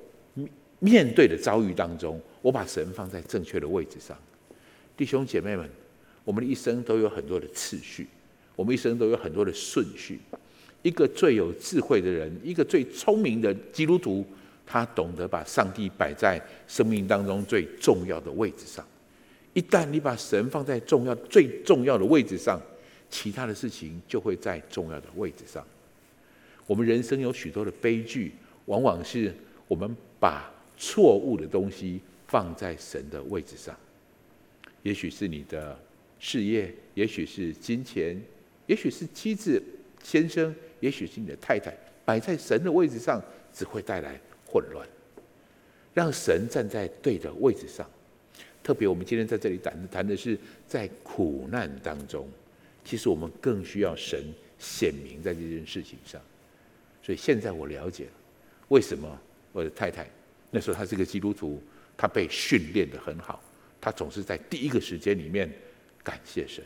面对的遭遇当中，我把神放在正确的位置上。弟兄姐妹们，我们的一生都有很多的次序，我们一生都有很多的顺序。一个最有智慧的人，一个最聪明的基督徒，他懂得把上帝摆在生命当中最重要的位置上。一旦你把神放在重要、最重要的位置上，其他的事情就会在重要的位置上。我们人生有许多的悲剧，往往是我们把错误的东西放在神的位置上。也许是你的事业，也许是金钱，也许是妻子、先生。也许是你的太太摆在神的位置上，只会带来混乱。让神站在对的位置上。特别我们今天在这里谈谈的是在苦难当中，其实我们更需要神显明在这件事情上。所以现在我了解了为什么我的太太那时候她是个基督徒，她被训练得很好，她总是在第一个时间里面感谢神，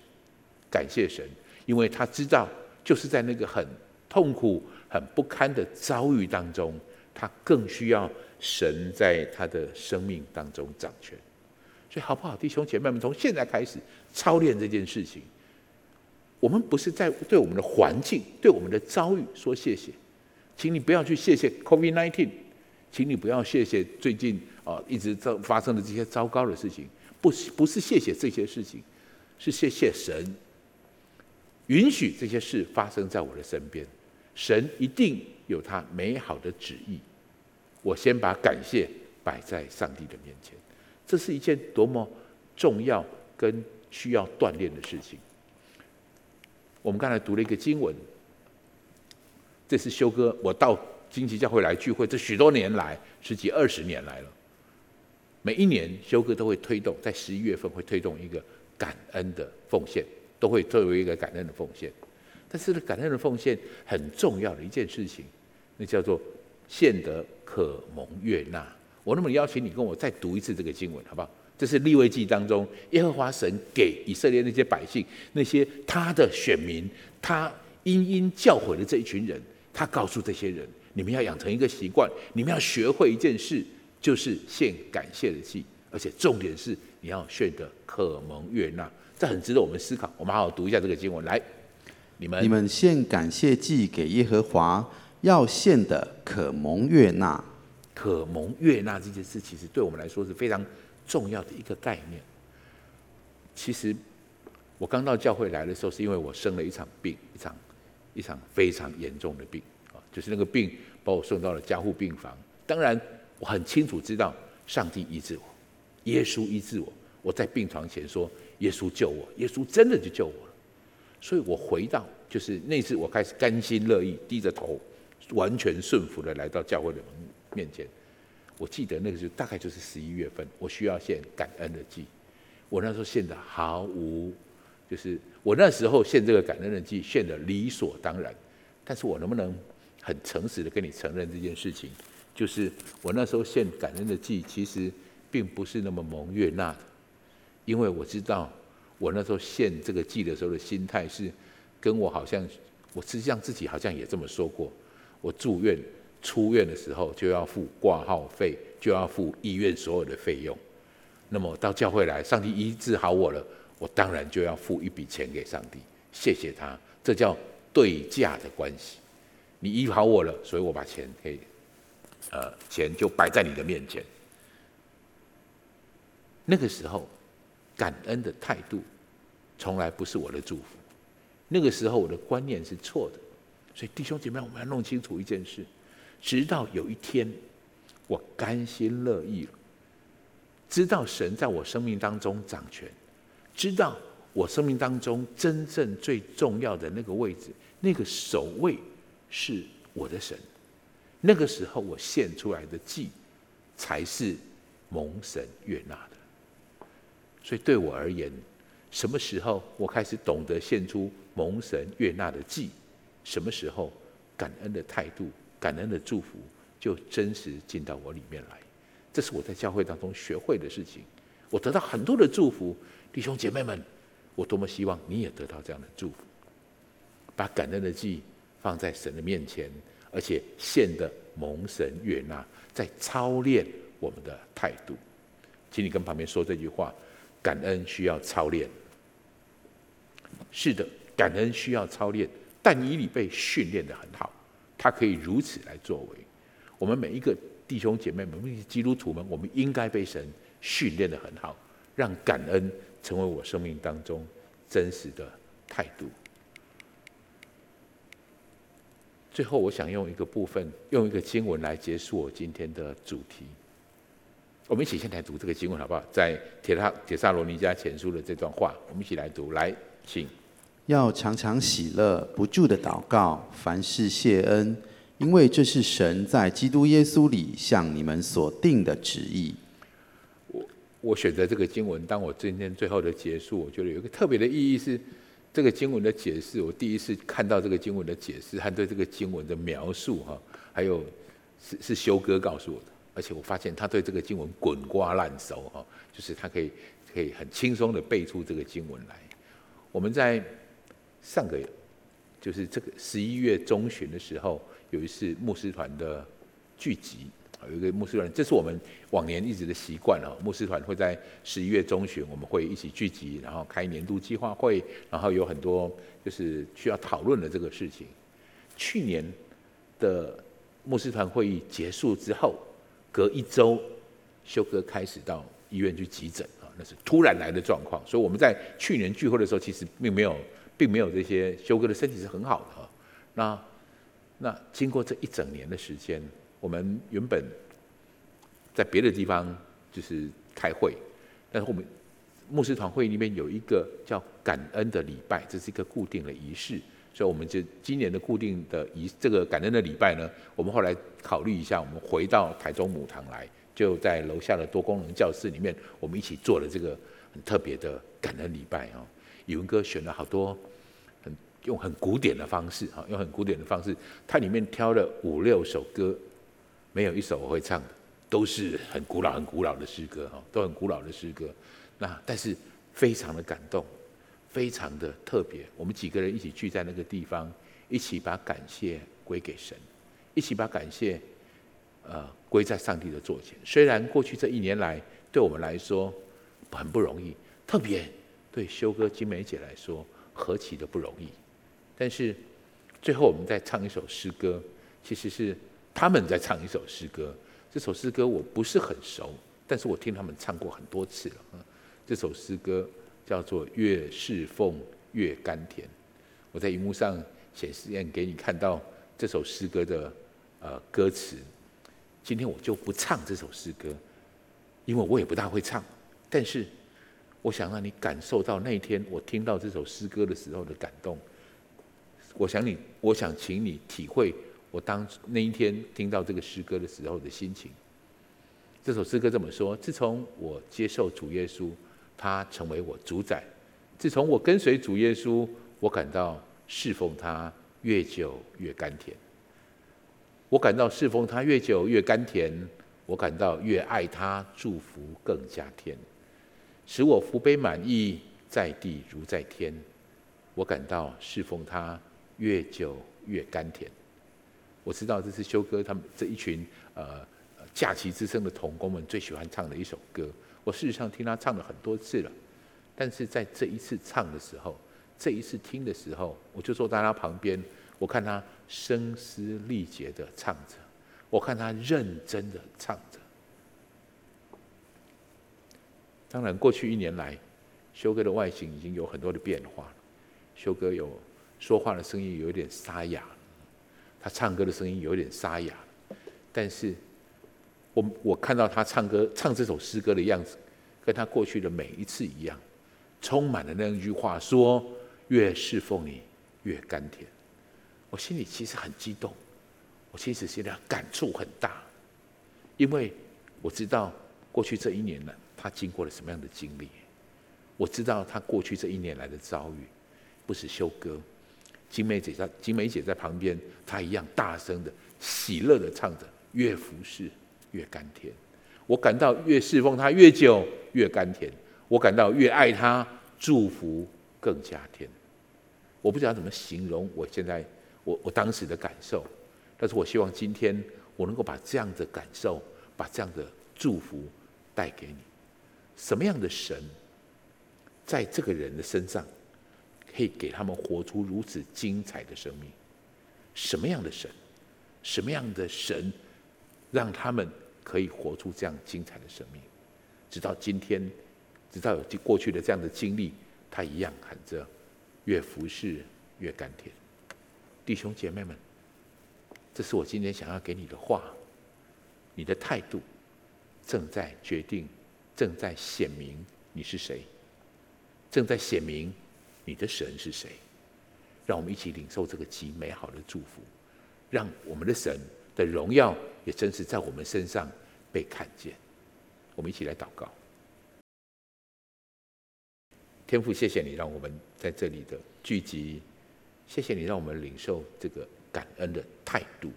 感谢神，因为她知道就是在那个很。痛苦、很不堪的遭遇当中，她更需要神在她的生命当中掌权。所以，好不好，弟兄姐妹们，从现在开始操练这件事情。我们不是在对我们的环境、对我们的遭遇说谢谢，请你不要去谢谢 COVID-19，请你不要谢谢最近啊一直在发生的这些糟糕的事情，不是不是谢谢这些事情，是谢谢神允许这些事发生在我的身边。神一定有他美好的旨意，我先把感谢摆在上帝的面前，这是一件多么重要跟需要锻炼的事情。我们刚才读了一个经文，这是修哥，我到荆棘教会来聚会，这许多年来，十几二十年来了，每一年修哥都会推动，在十一月份会推动一个感恩的奉献，都会作为一个感恩的奉献。但是，感恩的奉献很重要的一件事情，那叫做献得可蒙悦纳。我那么邀请你跟我再读一次这个经文，好不好？这是利未记当中，耶和华神给以色列那些百姓，那些他的选民，他殷殷教诲的这一群人，他告诉这些人：你们要养成一个习惯，你们要学会一件事，就是献感谢的祭，而且重点是你要献的可蒙悦纳。这很值得我们思考。我们好好读一下这个经文，来。你们你们献感谢祭给耶和华，要献的可蒙悦纳。可蒙悦纳这件事，其实对我们来说是非常重要的一个概念。其实我刚到教会来的时候，是因为我生了一场病，一场一场非常严重的病啊，就是那个病把我送到了加护病房。当然，我很清楚知道上帝医治我，耶稣医治我。我在病床前说：“耶稣救我，耶稣真的就救我了。”所以我回到，就是那次我开始甘心乐意低着头，完全顺服的来到教会的门面前。我记得那个时候大概就是十一月份，我需要献感恩的祭。我那时候献的毫无，就是我那时候献这个感恩的祭献的理所当然。但是我能不能很诚实的跟你承认这件事情？就是我那时候献感恩的祭，其实并不是那么蒙悦纳的，因为我知道。我那时候献这个祭的时候的心态是，跟我好像，我实际上自己好像也这么说过。我祝愿出院的时候就要付挂号费，就要付医院所有的费用。那么到教会来，上帝医治好我了，我当然就要付一笔钱给上帝，谢谢他。这叫对价的关系。你医好我了，所以我把钱可以，呃，钱就摆在你的面前。那个时候。感恩的态度，从来不是我的祝福，那个时候我的观念是错的，所以弟兄姐妹，我们要弄清楚一件事：直到有一天，我甘心乐意了，知道神在我生命当中掌权，知道我生命当中真正最重要的那个位置，那个首位是我的神。那个时候，我献出来的祭，才是蒙神悦纳的。所以对我而言，什么时候我开始懂得献出蒙神悦纳的祭？什么时候感恩的态度、感恩的祝福就真实进到我里面来？这是我在教会当中学会的事情。我得到很多的祝福，弟兄姐妹们，我多么希望你也得到这样的祝福。把感恩的祭放在神的面前，而且献的蒙神悦纳，在操练我们的态度。请你跟旁边说这句话。感恩需要操练，是的，感恩需要操练。但以理被训练的很好，他可以如此来作为。我们每一个弟兄姐妹们，每一个基督徒们，我们应该被神训练得很好，让感恩成为我生命当中真实的态度。最后，我想用一个部分，用一个经文来结束我今天的主题。我们一起先来读这个经文好不好？在铁撒铁撒罗尼迦前书的这段话，我们一起来读。来，请要常常喜乐，不住的祷告，凡事谢恩，因为这是神在基督耶稣里向你们所定的旨意。我我选择这个经文当我今天最后的结束，我觉得有一个特别的意义是，这个经文的解释。我第一次看到这个经文的解释和对这个经文的描述，哈，还有是是修哥告诉我的。而且我发现他对这个经文滚瓜烂熟哈，就是他可以可以很轻松的背出这个经文来。我们在上个月，就是这个十一月中旬的时候，有一次牧师团的聚集，有一个牧师团，这是我们往年一直的习惯啊。牧师团会在十一月中旬，我们会一起聚集，然后开年度计划会，然后有很多就是需要讨论的这个事情。去年的牧师团会议结束之后。隔一周，修哥开始到医院去急诊啊，那是突然来的状况。所以我们在去年聚会的时候，其实并没有，并没有这些。修哥的身体是很好的哈。那那经过这一整年的时间，我们原本在别的地方就是开会，但是我们牧师团会里面有一个叫感恩的礼拜，这是一个固定的仪式。所以我们就今年的固定的仪这个感恩的礼拜呢，我们后来考虑一下，我们回到台中母堂来，就在楼下的多功能教室里面，我们一起做了这个很特别的感恩礼拜啊。宇文哥选了好多很用很古典的方式啊，用很古典的方式，它里面挑了五六首歌，没有一首我会唱的，都是很古老很古老的诗歌哈，都很古老的诗歌。那但是非常的感动。非常的特别，我们几个人一起聚在那个地方，一起把感谢归给神，一起把感谢，呃，归在上帝的座前。虽然过去这一年来对我们来说很不容易，特别对修哥、金梅姐来说何其的不容易，但是最后我们再唱一首诗歌，其实是他们在唱一首诗歌。这首诗歌我不是很熟，但是我听他们唱过很多次了。这首诗歌。叫做越侍奉越甘甜。我在荧幕上显示给你看到这首诗歌的呃歌词。今天我就不唱这首诗歌，因为我也不大会唱。但是我想让你感受到那一天我听到这首诗歌的时候的感动。我想你，我想请你体会我当那一天听到这个诗歌的时候的心情。这首诗歌这么说：自从我接受主耶稣。他成为我主宰。自从我跟随主耶稣，我感到侍奉他越久越甘甜。我感到侍奉他越久越甘甜，我感到越爱他，祝福更加甜，使我福杯满溢，在地如在天。我感到侍奉他越久越甘甜。我知道这是修哥他们这一群呃假期之声的童工们最喜欢唱的一首歌。我事实上听他唱了很多次了，但是在这一次唱的时候，这一次听的时候，我就坐在他旁边，我看他声嘶力竭的唱着，我看他认真的唱着。当然，过去一年来，修哥的外形已经有很多的变化了。修哥有说话的声音有一点沙哑，他唱歌的声音有一点沙哑，但是我我看到他唱歌唱这首诗歌的样子，跟他过去的每一次一样，充满了那一句话说：越侍奉你越甘甜。我心里其实很激动，我其实现在感触很大，因为我知道过去这一年了，他经过了什么样的经历，我知道他过去这一年来的遭遇，不是修歌。金梅姐在，金梅姐在旁边，她一样大声的、喜乐的唱着：“越服侍越甘甜。”我感到越侍奉他越久越甘甜，我感到越爱他，祝福更加甜。我不知道怎么形容我现在我我当时的感受，但是我希望今天我能够把这样的感受，把这样的祝福带给你。什么样的神在这个人的身上？可以给他们活出如此精彩的生命。什么样的神？什么样的神，让他们可以活出这样精彩的生命？直到今天，直到有过去的这样的经历，他一样喊着：越服侍越甘甜。弟兄姐妹们，这是我今天想要给你的话。你的态度正在决定，正在显明你是谁，正在显明。你的神是谁？让我们一起领受这个极美好的祝福，让我们的神的荣耀也真实在我们身上被看见。我们一起来祷告。天父，谢谢你让我们在这里的聚集，谢谢你让我们领受这个感恩的态度。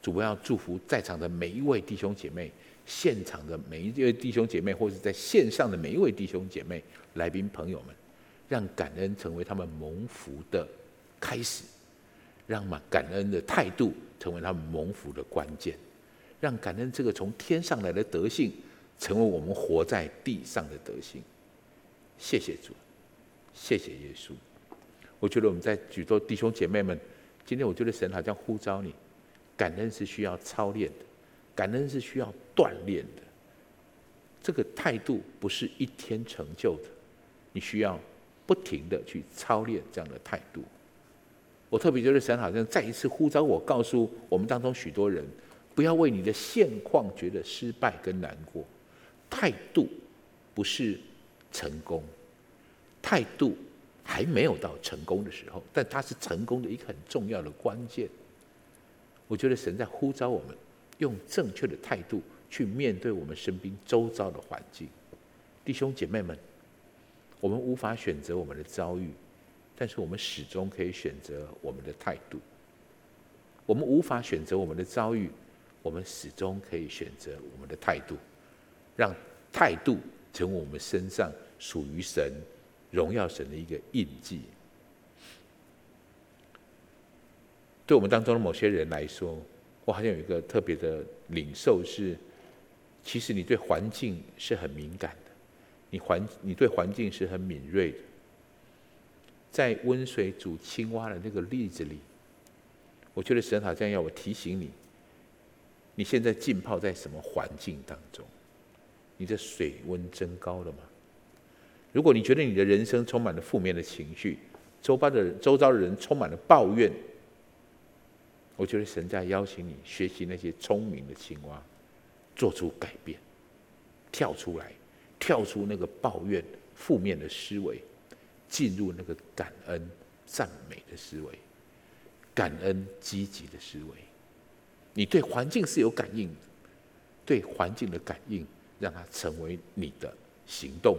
主，我要祝福在场的每一位弟兄姐妹，现场的每一位弟兄姐妹，或者在线上的每一位弟兄姐妹、来宾朋友们。让感恩成为他们蒙福的开始，让嘛感恩的态度成为他们蒙福的关键，让感恩这个从天上来的德性成为我们活在地上的德性。谢谢主，谢谢耶稣。我觉得我们在许多弟兄姐妹们，今天我觉得神好像呼召你，感恩是需要操练的，感恩是需要锻炼的。这个态度不是一天成就的，你需要。不停的去操练这样的态度，我特别觉得神好像再一次呼召我，告诉我们当中许多人，不要为你的现况觉得失败跟难过。态度不是成功，态度还没有到成功的时候，但它是成功的一个很重要的关键。我觉得神在呼召我们，用正确的态度去面对我们身边周遭的环境，弟兄姐妹们。我们无法选择我们的遭遇，但是我们始终可以选择我们的态度。我们无法选择我们的遭遇，我们始终可以选择我们的态度，让态度成为我们身上属于神、荣耀神的一个印记。对我们当中的某些人来说，我好像有一个特别的领受是：其实你对环境是很敏感的。你环，你对环境是很敏锐的。在温水煮青蛙的那个例子里，我觉得神好像要我提醒你：你现在浸泡在什么环境当中？你的水温增高了吗？如果你觉得你的人生充满了负面的情绪，周遭的人，周遭的人充满了抱怨，我觉得神在邀请你学习那些聪明的青蛙，做出改变，跳出来。跳出那个抱怨、负面的思维，进入那个感恩、赞美的思维，感恩积极的思维。你对环境是有感应的，对环境的感应，让它成为你的行动，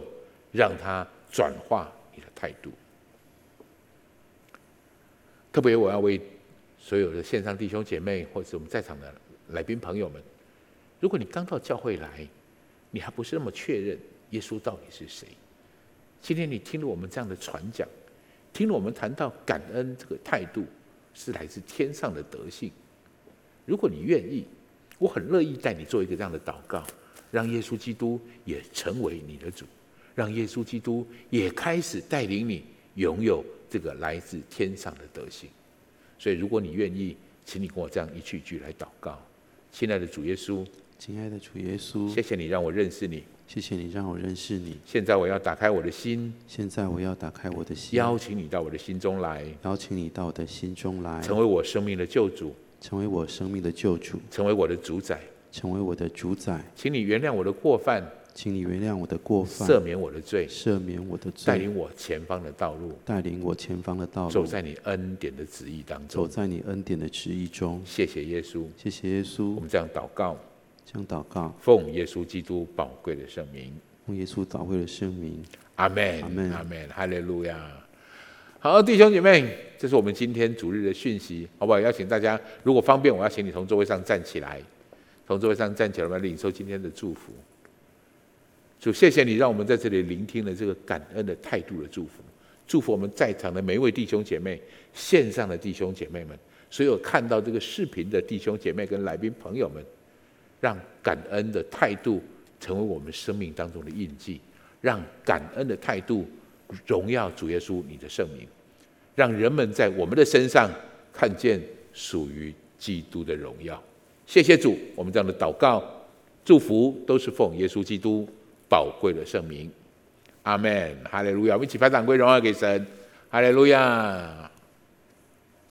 让它转化你的态度。特别我要为所有的线上弟兄姐妹，或者是我们在场的来宾朋友们，如果你刚到教会来，你还不是那么确认。耶稣到底是谁？今天你听了我们这样的传讲，听了我们谈到感恩这个态度是来自天上的德性。如果你愿意，我很乐意带你做一个这样的祷告，让耶稣基督也成为你的主，让耶稣基督也开始带领你拥有这个来自天上的德性。所以，如果你愿意，请你跟我这样一句一句来祷告。亲爱的主耶稣，亲爱的主耶稣，谢谢你让我认识你。谢谢你让我认识你。现在我要打开我的心。现在我要打开我的心，邀请你到我的心中来。邀请你到我的心中来，成为我生命的救主，成为我生命的救主，成为我的主宰，成为我的主宰。请你原谅我的过犯，请你原谅我的过犯，赦免我的罪，赦免我的罪，带领我前方的道路，带领我前方的道路，走在你恩典的旨意当中，走在你恩典的旨意中。谢谢耶稣，谢谢耶稣。我们这样祷告，这样祷告，奉耶稣基督宝贵的圣名。奉耶稣宝贵的圣名，阿门，阿门，阿门，哈利路亚。好，弟兄姐妹，这是我们今天主日的讯息，好不好？邀请大家，如果方便，我要请你从座位上站起来，从座位上站起来，我们领受今天的祝福。主，谢谢你让我们在这里聆听了这个感恩的态度的祝福，祝福我们在场的每一位弟兄姐妹，线上的弟兄姐妹们，所有看到这个视频的弟兄姐妹跟来宾朋友们，让感恩的态度。成为我们生命当中的印记，让感恩的态度荣耀主耶稣你的圣名，让人们在我们的身上看见属于基督的荣耀。谢谢主，我们这样的祷告、祝福都是奉耶稣基督宝贵的圣名。阿门，哈利路亚！我们一起拍掌归荣耀给神，哈利路亚。